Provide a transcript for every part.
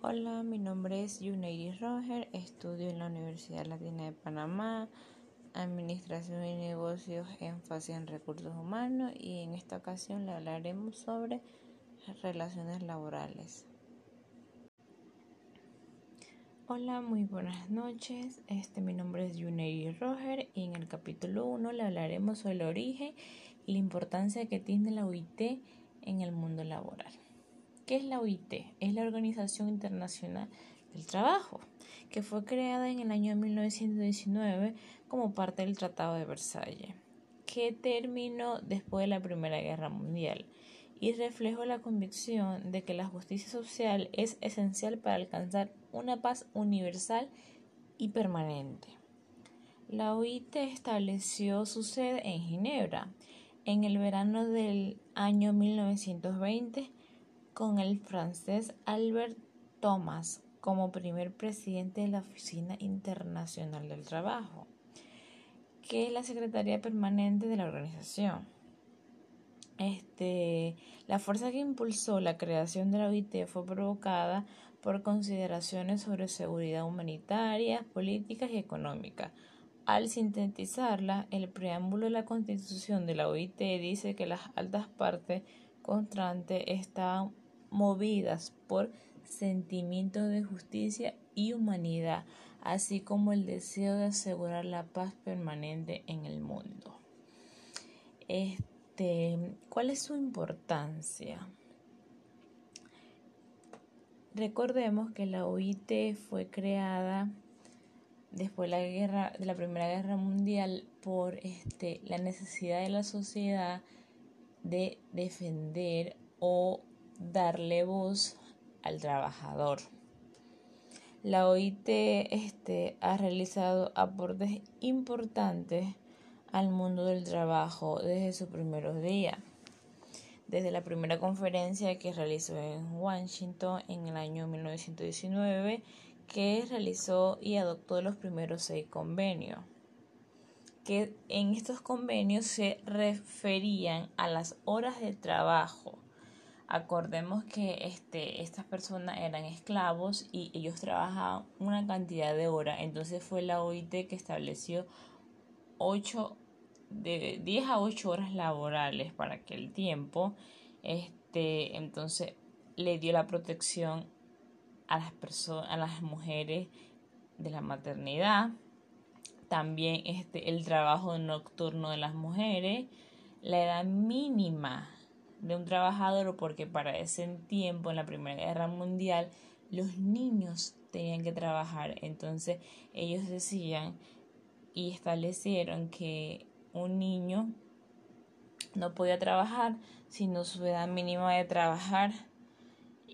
Hola, mi nombre es Yuneiri Roger, estudio en la Universidad Latina de Panamá, Administración y Negocios, énfasis en recursos humanos y en esta ocasión le hablaremos sobre relaciones laborales. Hola, muy buenas noches. Este, mi nombre es Yuneiri Roger y en el capítulo 1 le hablaremos sobre el origen y la importancia que tiene la UIT en el mundo laboral. ¿Qué es la OIT? Es la Organización Internacional del Trabajo, que fue creada en el año 1919 como parte del Tratado de Versalles, que terminó después de la Primera Guerra Mundial y reflejó la convicción de que la justicia social es esencial para alcanzar una paz universal y permanente. La OIT estableció su sede en Ginebra en el verano del año 1920 con el francés Albert Thomas como primer presidente de la Oficina Internacional del Trabajo, que es la Secretaría Permanente de la organización. Este, la fuerza que impulsó la creación de la OIT fue provocada por consideraciones sobre seguridad humanitaria, políticas y económica. Al sintetizarla, el preámbulo de la constitución de la OIT dice que las altas partes contrantes están movidas por sentimientos de justicia y humanidad, así como el deseo de asegurar la paz permanente en el mundo. Este, ¿cuál es su importancia? Recordemos que la OIT fue creada después de la guerra de la Primera Guerra Mundial por este, la necesidad de la sociedad de defender o darle voz al trabajador. La OIT este, ha realizado aportes importantes al mundo del trabajo desde sus primeros días. Desde la primera conferencia que realizó en Washington en el año 1919, que realizó y adoptó los primeros seis convenios, que en estos convenios se referían a las horas de trabajo Acordemos que este, estas personas eran esclavos y ellos trabajaban una cantidad de horas. Entonces fue la OIT que estableció 8, de 10 a 8 horas laborales para aquel tiempo. Este, entonces le dio la protección a las a las mujeres de la maternidad. También este, el trabajo nocturno de las mujeres, la edad mínima de un trabajador porque para ese tiempo, en la Primera Guerra Mundial, los niños tenían que trabajar. Entonces ellos decían y establecieron que un niño no podía trabajar sino su edad mínima de trabajar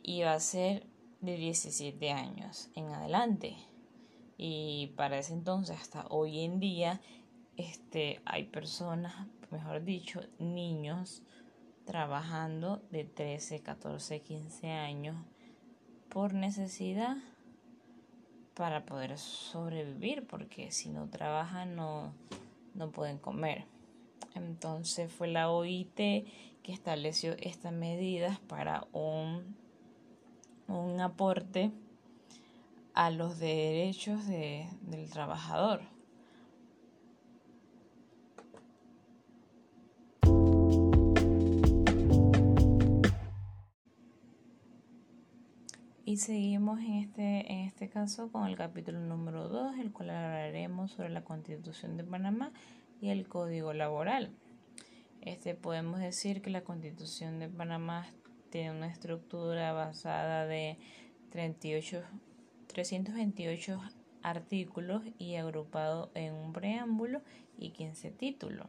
iba a ser de 17 años en adelante. Y para ese entonces, hasta hoy en día, este, hay personas, mejor dicho, niños trabajando de 13, 14, 15 años por necesidad para poder sobrevivir, porque si no trabajan no, no pueden comer. Entonces fue la OIT que estableció estas medidas para un, un aporte a los derechos de, del trabajador. Seguimos en este, en este caso con el capítulo número 2, el cual hablaremos sobre la Constitución de Panamá y el Código Laboral. Este podemos decir que la Constitución de Panamá tiene una estructura basada de 38, 328 artículos y agrupado en un preámbulo y 15 títulos.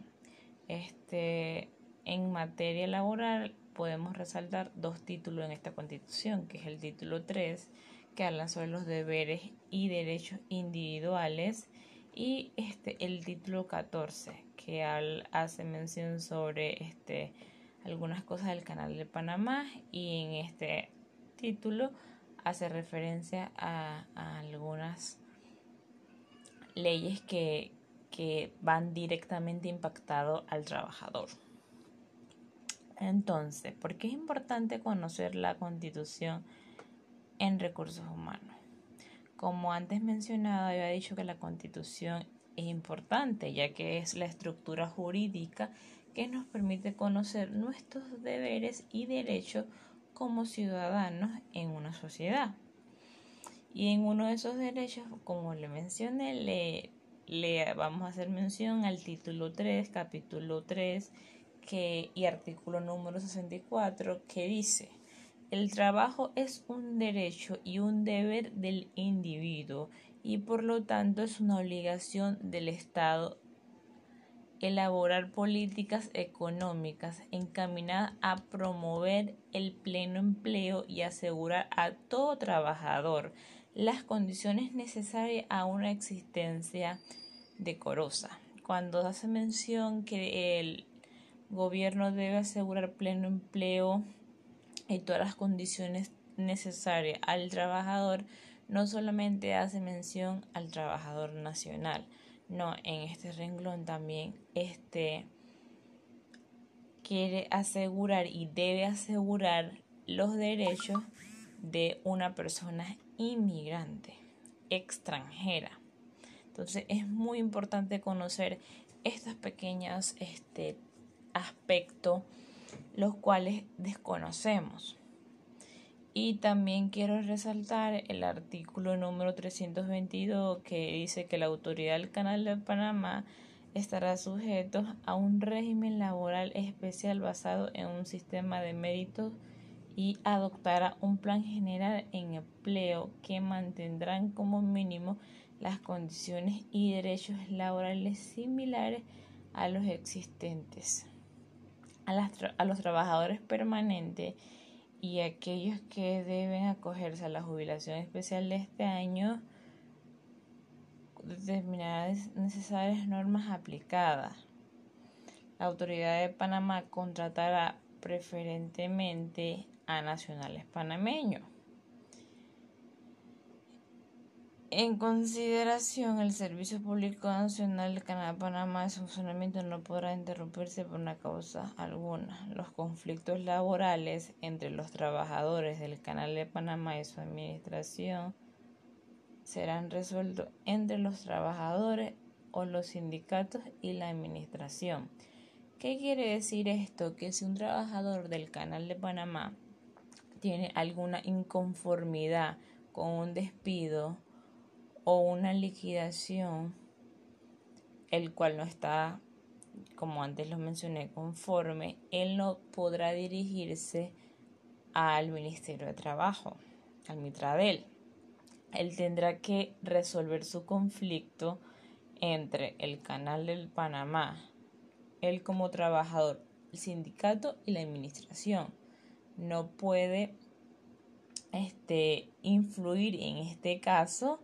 Este, en materia laboral podemos resaltar dos títulos en esta constitución, que es el título 3, que habla sobre los deberes y derechos individuales, y este, el título 14, que hace mención sobre este, algunas cosas del canal de Panamá, y en este título hace referencia a, algunas leyes que, que van directamente impactado al trabajador. Entonces, ¿por qué es importante conocer la constitución en recursos humanos. Como antes mencionado, había dicho que la constitución es importante, ya que es la estructura jurídica que nos permite conocer nuestros deberes y derechos como ciudadanos en una sociedad. Y en uno de esos derechos, como le mencioné, le, le vamos a hacer mención al título 3, capítulo 3 que, y artículo número 64 que dice, el trabajo es un derecho y un deber del individuo y por lo tanto es una obligación del Estado elaborar políticas económicas encaminadas a promover el pleno empleo y asegurar a todo trabajador las condiciones necesarias a una existencia decorosa. Cuando hace mención que el gobierno debe asegurar pleno empleo y todas las condiciones necesarias al trabajador, no solamente hace mención al trabajador nacional, no, en este renglón también este quiere asegurar y debe asegurar los derechos de una persona inmigrante, extranjera. Entonces es muy importante conocer estos pequeños este, aspectos, los cuales desconocemos. Y también quiero resaltar el artículo número 322 que dice que la autoridad del Canal de Panamá estará sujeto a un régimen laboral especial basado en un sistema de méritos y adoptará un plan general en empleo que mantendrán como mínimo las condiciones y derechos laborales similares a los existentes. A, a los trabajadores permanentes y aquellos que deben acogerse a la jubilación especial de este año determinadas necesarias normas aplicadas. La autoridad de Panamá contratará preferentemente a nacionales panameños. En consideración, el Servicio Público Nacional del Canal de Panamá, su funcionamiento no podrá interrumpirse por una causa alguna. Los conflictos laborales entre los trabajadores del Canal de Panamá y su administración serán resueltos entre los trabajadores o los sindicatos y la administración. ¿Qué quiere decir esto? Que si un trabajador del Canal de Panamá tiene alguna inconformidad con un despido, o una liquidación, el cual no está, como antes lo mencioné, conforme, él no podrá dirigirse al Ministerio de Trabajo, al Mitradel. Él tendrá que resolver su conflicto entre el Canal del Panamá, él como trabajador, el sindicato y la administración. No puede este, influir en este caso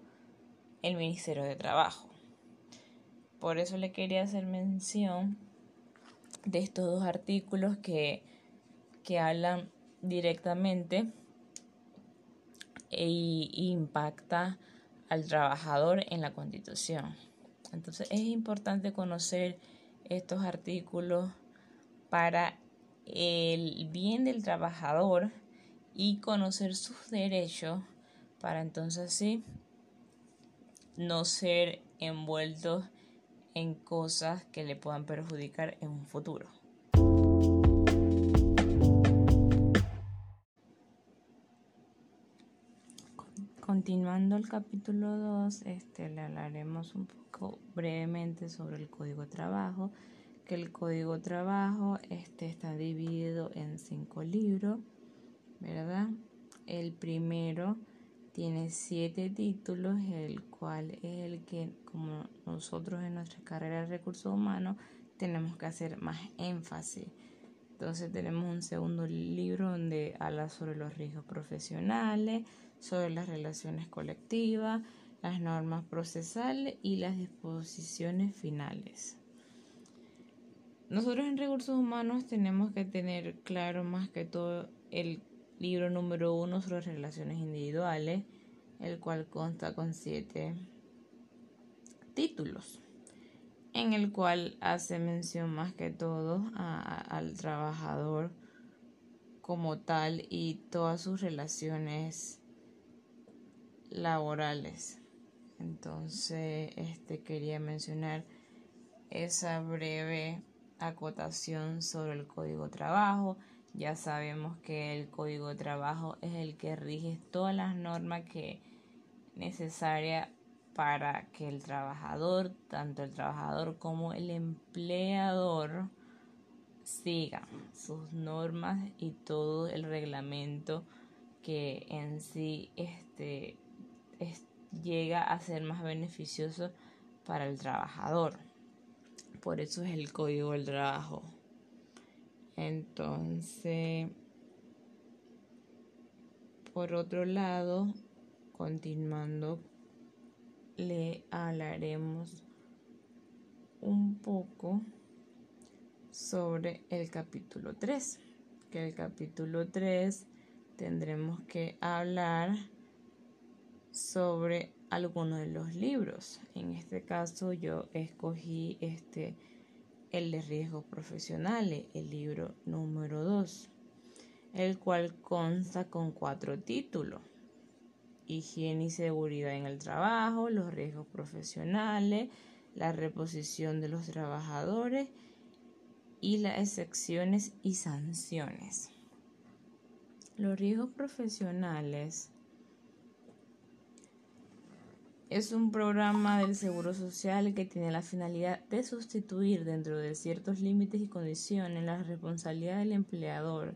el Ministerio de Trabajo. Por eso le quería hacer mención de estos dos artículos que, que hablan directamente e, impacta al trabajador en la Constitución. Entonces es importante conocer estos artículos para el bien del trabajador y conocer sus derechos para entonces sí no ser envueltos en cosas que le puedan perjudicar en un futuro. Continuando el capítulo 2, este, le hablaremos un poco brevemente sobre el código de trabajo, que el código de trabajo este, está dividido en cinco libros, ¿verdad? El primero tiene siete títulos, el cual es el que, como nosotros en nuestra carrera de recursos humanos, tenemos que hacer más énfasis. Entonces tenemos un segundo libro donde habla sobre los riesgos profesionales, sobre las relaciones colectivas, las normas procesales y las disposiciones finales. Nosotros en recursos humanos tenemos que tener claro más que todo el libro número uno sobre relaciones individuales, el cual consta con siete títulos, en el cual hace mención más que todo al trabajador como tal y todas sus relaciones laborales. Entonces, este quería mencionar esa breve acotación sobre el código de trabajo. Ya sabemos que el código de trabajo es el que rige todas las normas que necesarias para que el trabajador, tanto el trabajador como el empleador, sigan sus normas y todo el reglamento que en sí este, llega a ser más beneficioso para el trabajador. Por eso es el código del trabajo. Entonces, por otro lado, continuando, le hablaremos un poco sobre el capítulo 3, que el capítulo 3 tendremos que hablar sobre algunos de los libros. En este caso yo escogí este el de riesgos profesionales, el libro número 2, el cual consta con cuatro títulos. Higiene y seguridad en el trabajo, los riesgos profesionales, la reposición de los trabajadores y las excepciones y sanciones. Los riesgos profesionales es un programa del Seguro Social que tiene la finalidad de sustituir dentro de ciertos límites y condiciones la responsabilidad del empleador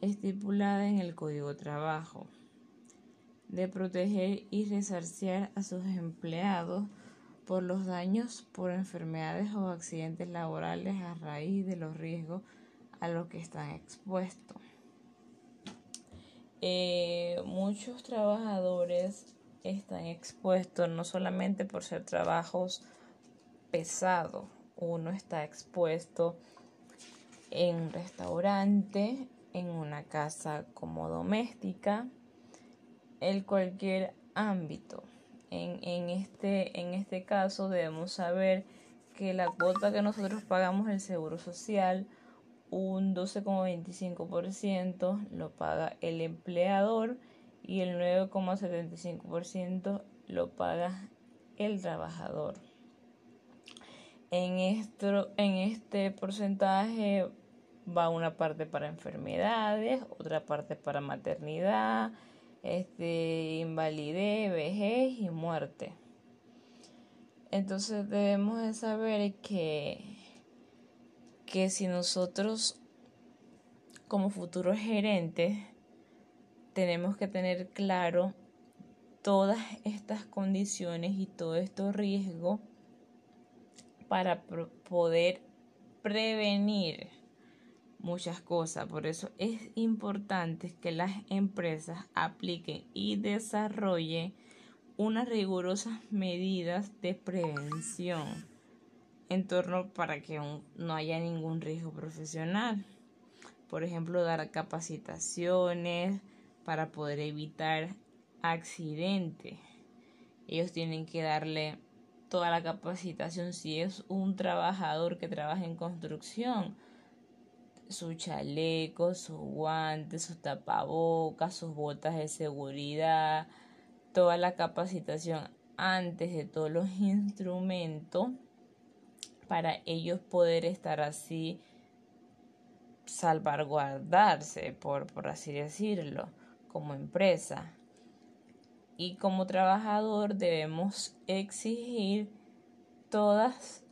estipulada en el Código de Trabajo, de proteger y resarciar a sus empleados por los daños por enfermedades o accidentes laborales a raíz de los riesgos a los que están expuestos. Eh, muchos trabajadores están expuestos no solamente por ser trabajos pesados, uno está expuesto en un restaurante, en una casa como doméstica, en cualquier ámbito. En, en, este, en este caso debemos saber que la cuota que nosotros pagamos el Seguro Social, un 12,25% lo paga el empleador y el 9,75% lo paga el trabajador. En, esto, en este porcentaje va una parte para enfermedades, otra parte para maternidad, este, invalidez, vejez y muerte. Entonces debemos de saber que, que si nosotros como futuros gerentes tenemos que tener claro todas estas condiciones y todos estos riesgos para poder prevenir muchas cosas. Por eso es importante que las empresas apliquen y desarrollen unas rigurosas medidas de prevención en torno para que no haya ningún riesgo profesional. Por ejemplo, dar capacitaciones, para poder evitar accidentes. Ellos tienen que darle toda la capacitación si es un trabajador que trabaja en construcción, su chaleco, sus guantes, sus tapabocas, sus botas de seguridad, toda la capacitación antes de todos los instrumentos para ellos poder estar así salvaguardarse, por, por así decirlo como empresa. Y como trabajador debemos exigir todas,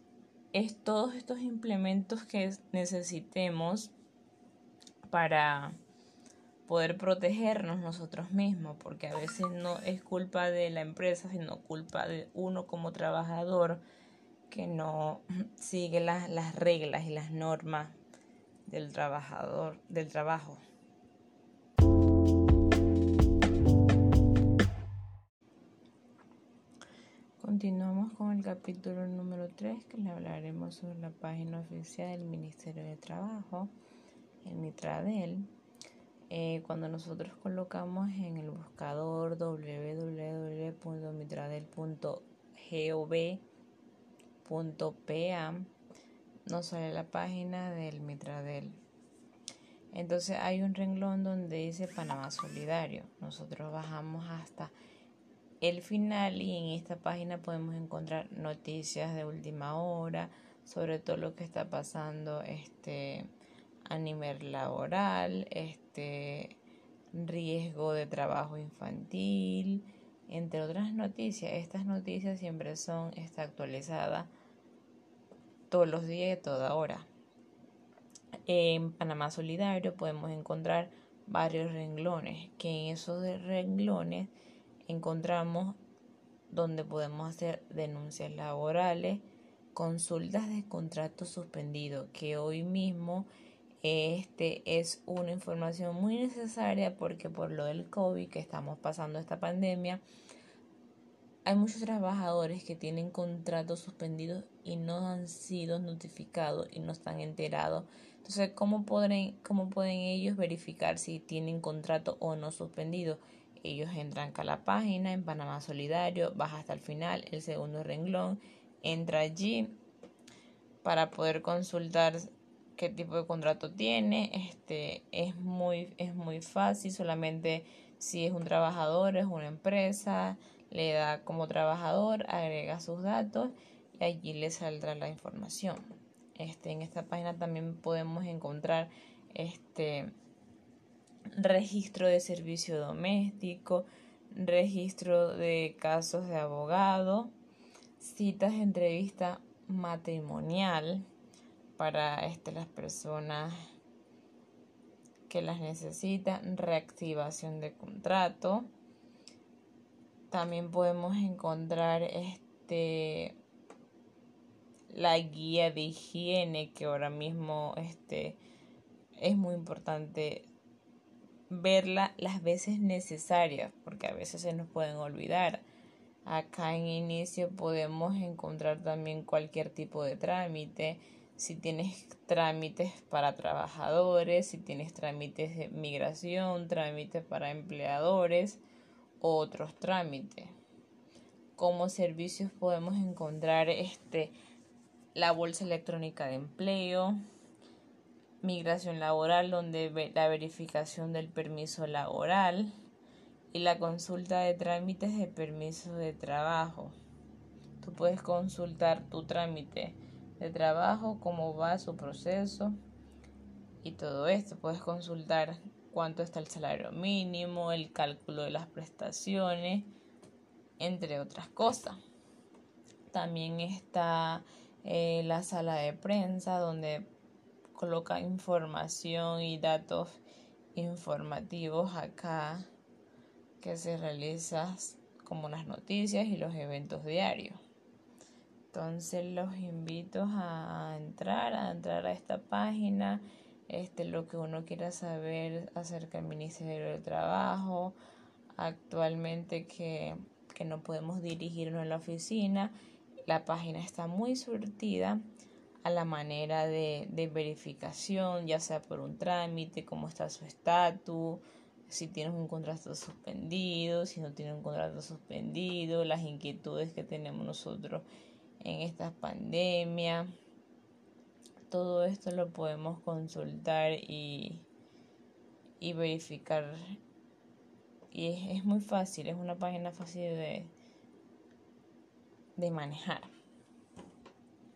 todos estos implementos que necesitemos para poder protegernos nosotros mismos, porque a veces no es culpa de la empresa, sino culpa de uno como trabajador que no sigue las, las reglas y las normas del trabajador, del trabajo. Continuamos con el capítulo número 3 que le hablaremos sobre la página oficial del Ministerio de Trabajo, el Mitradel. Eh, cuando nosotros colocamos en el buscador www.mitradel.gov.pa nos sale la página del Mitradel. Entonces hay un renglón donde dice Panamá Solidario. Nosotros bajamos hasta el final y en esta página podemos encontrar noticias de última hora sobre todo lo que está pasando este a nivel laboral, este riesgo de trabajo infantil, entre otras noticias. Estas noticias siempre son está actualizadas todos los días y toda hora. En Panamá Solidario podemos encontrar varios renglones, que en esos renglones encontramos donde podemos hacer denuncias laborales, consultas de contrato suspendido, que hoy mismo este es una información muy necesaria porque por lo del COVID que estamos pasando esta pandemia, hay muchos trabajadores que tienen contratos suspendidos y no han sido notificados y no están enterados. Entonces, ¿cómo, pueden ¿cómo pueden ellos verificar si tienen contrato o no suspendido? Ellos entran a la página en Panamá Solidario, baja hasta el final, el segundo renglón, entra allí para poder consultar qué tipo de contrato tiene. Este es muy, es muy fácil, solamente si es un trabajador, es una empresa, le da como trabajador, agrega sus datos y allí le saldrá la información. Este, en esta página también podemos encontrar este registro de servicio doméstico, registro de casos de abogado, citas de entrevista matrimonial para este, las personas que las necesitan, reactivación de contrato. También podemos encontrar este la guía de higiene que ahora mismo este es muy importante verla las veces necesarias, porque a veces se nos pueden olvidar. Acá en inicio podemos encontrar también cualquier tipo de trámite, si tienes trámites para trabajadores, si tienes trámites de migración, trámites para empleadores, otros trámites. Como servicios podemos encontrar este la bolsa electrónica de empleo, migración laboral, donde la verificación del permiso laboral y la consulta de trámites de permiso de trabajo. Tú puedes consultar tu trámite de trabajo, cómo va su proceso y todo esto. Puedes consultar cuánto está el salario mínimo, el cálculo de las prestaciones, entre otras cosas. También está eh, la sala de prensa donde coloca información y datos informativos acá que se realizan como las noticias y los eventos diarios. Entonces los invito a entrar, a entrar a esta página, este lo que uno quiera saber acerca del Ministerio de Trabajo, actualmente que, que no podemos dirigirnos a la oficina, la página está muy surtida a la manera de, de verificación, ya sea por un trámite, cómo está su estatus, si tienes un contrato suspendido, si no tienes un contrato suspendido, las inquietudes que tenemos nosotros en esta pandemia. Todo esto lo podemos consultar y, y verificar. Y es, es muy fácil, es una página fácil de, de manejar.